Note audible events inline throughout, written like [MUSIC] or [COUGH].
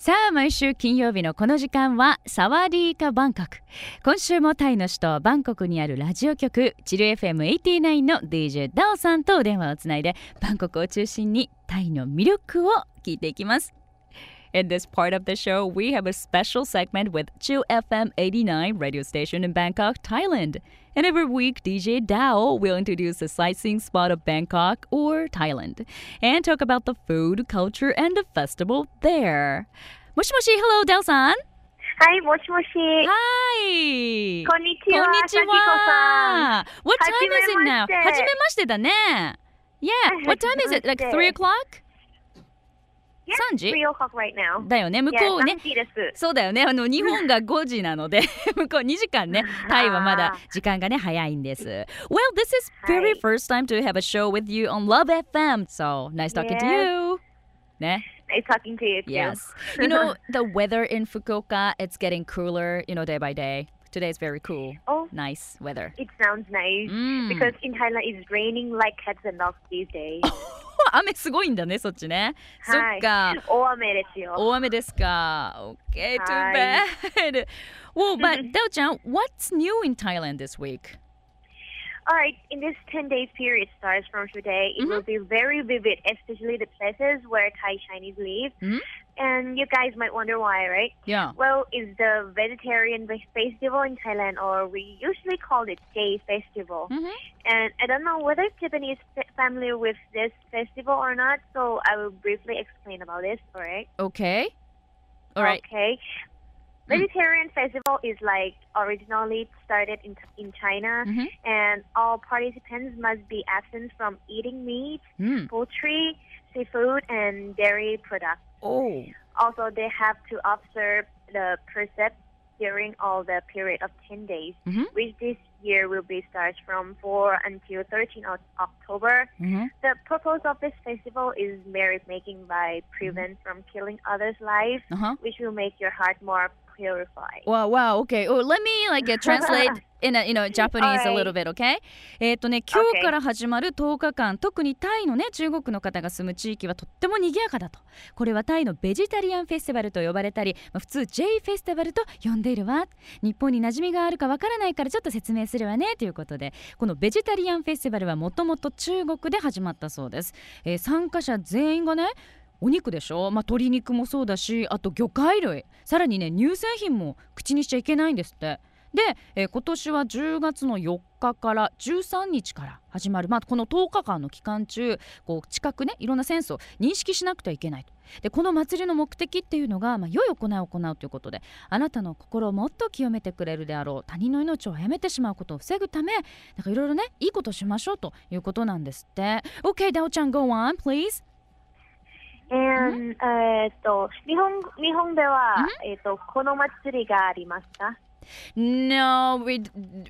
さあ毎週金曜日のこの時間はサワディーカバンコク。今週もタイの首都バンコクにあるラジオ局チル FM89 の DJ ダオさんとお電話をつないでバンコクを中心にタイの魅力を聞いていきます。In this part of the show, we have a special segment with Chill FM 89 radio station in Bangkok, Thailand. And every week, DJ Dao will introduce a sightseeing spot of Bangkok or Thailand and talk about the food, culture, and the festival there. Moshi Moshi, hello, Dao san. Hi, Moshi Moshi. Hi. Konnichiwa. Konnichiwa. What time is it now? Hajime Yeah. What time is it? Like 3 [LAUGHS] o'clock? 3時 3 [LAUGHS] o'clock right now. だよね。向こうね Yeah,。3時です。そうだよね。あの日本が5時なので向こう2時間ね。タイはまだ時間がね早いんです。Well, [LAUGHS] this is very はい first time to have a show with you on Love FM. So nice talking to Yes. you. ね。 Nice talking to you too. Yes. [LAUGHS] You know the weather in Fukuoka. It's getting cooler. You know day by day. Today is very cool. Oh, Nice weather. it sounds nice. Mm. Because in Thailand it's raining like cats and dogs these days. 雨すごいんだねそっちね。そっはいか。大雨ですよ。大雨ですか。Okay, too はい bad. [LAUGHS] well, but [LAUGHS] Dao-chan, what's new in Thailand this week? Alright, in this 10 days period starts from today, it Mhm. will be very vivid, especially the places where Thai Chinese live. Mhm. And you guys might wonder why, right? Yeah. Well, it's the vegetarian festival in Thailand, or we usually call it J Festival. Mhm. And I don't know whether Japanese fa- familiar with this festival or not, so I will briefly explain about this. All right. Okay. All right. Okay. Vegetarian festival is like originally started in in China, Mhm. and all participants must be absent from eating meat, うん。poultry, seafood, and dairy products. Oh. Also, they have to observe the precept during all the period of 10 days, Mhm. which this year will be starts from 4 until 13 of October. Mhm. The purpose of this festival is merit making by prevent from killing others' lives, Uh-huh. which will make your heart more purified. Wow, wow, okay. Oh, let me like uh, translate [LAUGHS] in a, you know Japanese a little bit, okay? えっとね、今日.から始まる10日間、特にタイのね中国の方が住む地域はとっても賑やかだと。これはタイのベジタリアンフェスティバルと呼ばれたり、まあ、普通 J フェスティバルと呼んでいるわ。日本に馴染みがあるかわからないからちょっと説明するわねということで、このベジタリアンフェスティバルはもともと中国で始まったそうです。えー参加者全員がねお肉でしょ、まあ、鶏肉もそうだしあと魚介類。さらにね乳製品も口にしちゃいけないんですって。で、えー今年は10月の4日から13日から始まる、まあ、この10日間の期間中こう近くねいろんなセンスを認識しなくてはいけないでこの祭りの目的っていうのが、まあ、良い行いを行うということであなたの心をもっと清めてくれるであろう他人の命を殺めてしまうことを防ぐためなんかいろいろねいいことしましょうということなんですって。OK ダオちゃん go on please And えっと日本日本ではえっとこの祭りがありますか？ No, we.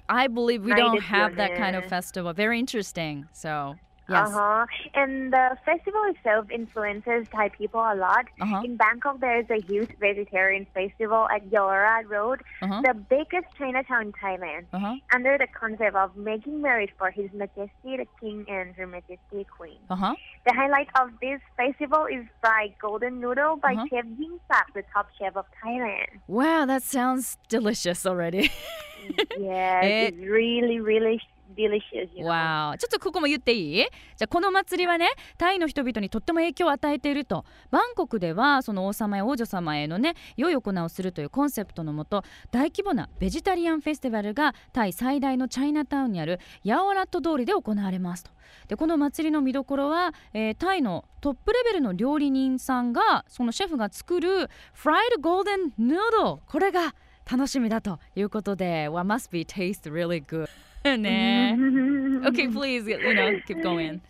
I believe we ない don't ですよ have that kind of ね。 festival. Very interesting. So yes. Uh-huh. And the festival itself influences Thai people a lot. Uh-huh. In Bangkok, there is a huge vegetarian festival at Yaowarat Road, Uh-huh. the biggest Chinatown in Thailand, Uh-huh. under the concept of making merit for His Majesty the King and Her Majesty the Queen. Uh-huh. The highlight of this festival is fried golden noodle by Uh-huh. Chef Ying Sak, the top chef of Thailand. Wow, that sounds delicious already. [LAUGHS] yeah, Eh. it's really, really delicious. You know? wow. ちょっとここも言っていい？じゃあこの祭りはねタイの人々にとっても影響を与えているとバンコクではその王様や王女様へのね良い行いをするというコンセプトのもと大規模なベジタリアンフェスティバルがタイ最大のチャイナタウンにあるヤオラット通りで行われますと。でこの祭りの見どころは、えータイのトップレベルの料理人さんがそのシェフが作るフライドゴールデンヌードルこれが楽しみだということで What must be taste really good [LAUGHS] Okay, [LAUGHS] please, you know, keep going.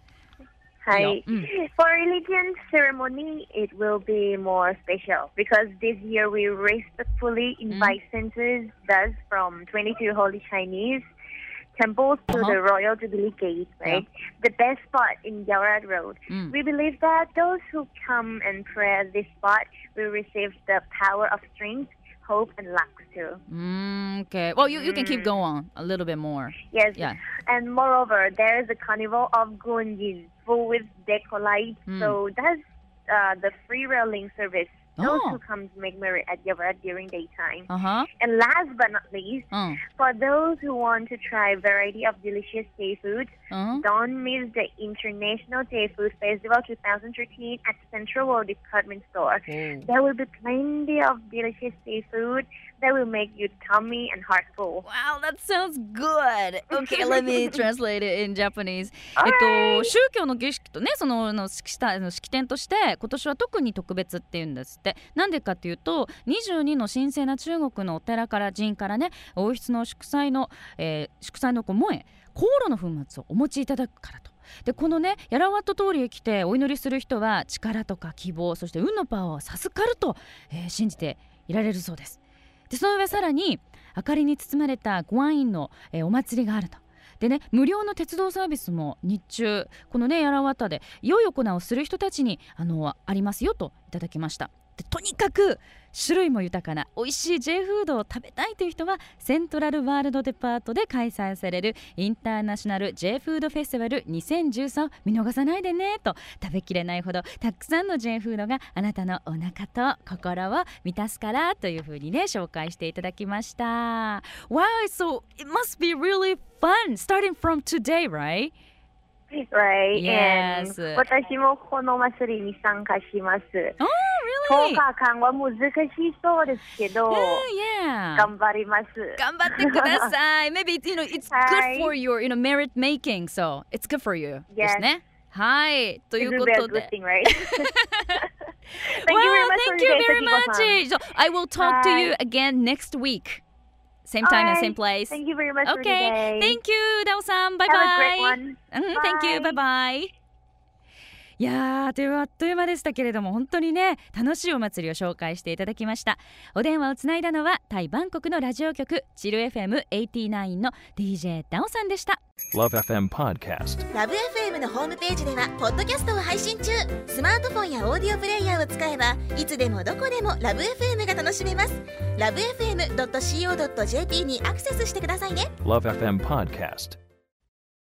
Hi. Mm. For religion ceremony, it will be more special because this year we respectfully mm. invite mm. senators, thus from 22 holy Chinese temples to uh-huh. the Royal Jubilee Gate, right? Yeah. The best spot in Yaowarat Road. Mm. We believe that those who come and pray at this spot will receive the power of strength hope, and luck too. Mm, okay well you, you can keep going a little bit more Yes. Yeah. And moreover, there is a carnival of Gunjin full with deco lights. Mm. So that's uh, the free railing service those Oh. who come to make merry at Yavarat during daytime. あは And last but not least, うん。for those who want to try variety of delicious Thai foods, うん。don't miss the International Thai Food Festival 2013 at Central World Department Store. There will be plenty of delicious Thai food that will make you tummy and heart full. Wow, that sounds good. Okay, let me translate it in Japanese. え.っと、宗教の儀式とね、そのあの式典として、今年は特に特別っていうんですって。なんでかっていうと、22の神聖な中国のお寺から寺院からね、王室の祝祭の、えー祝祭のこう萌え、香炉の粉末をお持ちいただくからと。でこのねヤラワット通りへ来てお祈りする人は力とか希望そして運のパワーを授かると、えー信じていられるそうですでその上さらに明かりに包まれたご安院の、えーお祭りがあると。でね無料の鉄道サービスも日中このねやらわたで良い行いをする人たちにあのありますよといただきましたでとにかく種類も豊かな美味しい J フードを食べたいという人はセントラルワールドデパートで開催されるインターナショナル J フードフェスティバル2013を見逃さないでねと食べきれないほどたくさんの J フードがあなたのお腹と心を満たすからというふうにね紹介していただきました Wow, so it must be really fun starting from today, right? Right. Yes. 私もこの祭りに参加します。Oh, 10 really? 日間は難しそうですけど、 Yeah, yeah. 頑張ります。頑張ってください。Maybe [LAUGHS] you know it's good はい for your you know merit making, so it's good for you. Yes. ですね。はい、とい It う will こ be a と good で。 thing, [LAUGHS] right? [LAUGHS] Thank well, you very much thank for you your day, very Sakiko-san. much. So I will talk to Bye. you again next week. Same time and Alright. same place. Thank you very much for the Okay, day. thank you, ダオさん。バイ Have バ a great イ。 one. うん、Thank you. バイ Bye. いやーというあっという間でしたけれども本当にね楽しいお祭りを紹介していただきました。お電話をつないだのはタイバンコクのラジオ局チル FM89 の DJ ダオさんでした。Love FM Podcast. ラブ f m のホームページではポッドキャストを配信中。スマートフォンやオーディオプレイヤーを使えばいつでもどこでもラブ f m が楽しめます。ラブ FM.co.jp にアクセスしてくださいね。Love FM Podcast.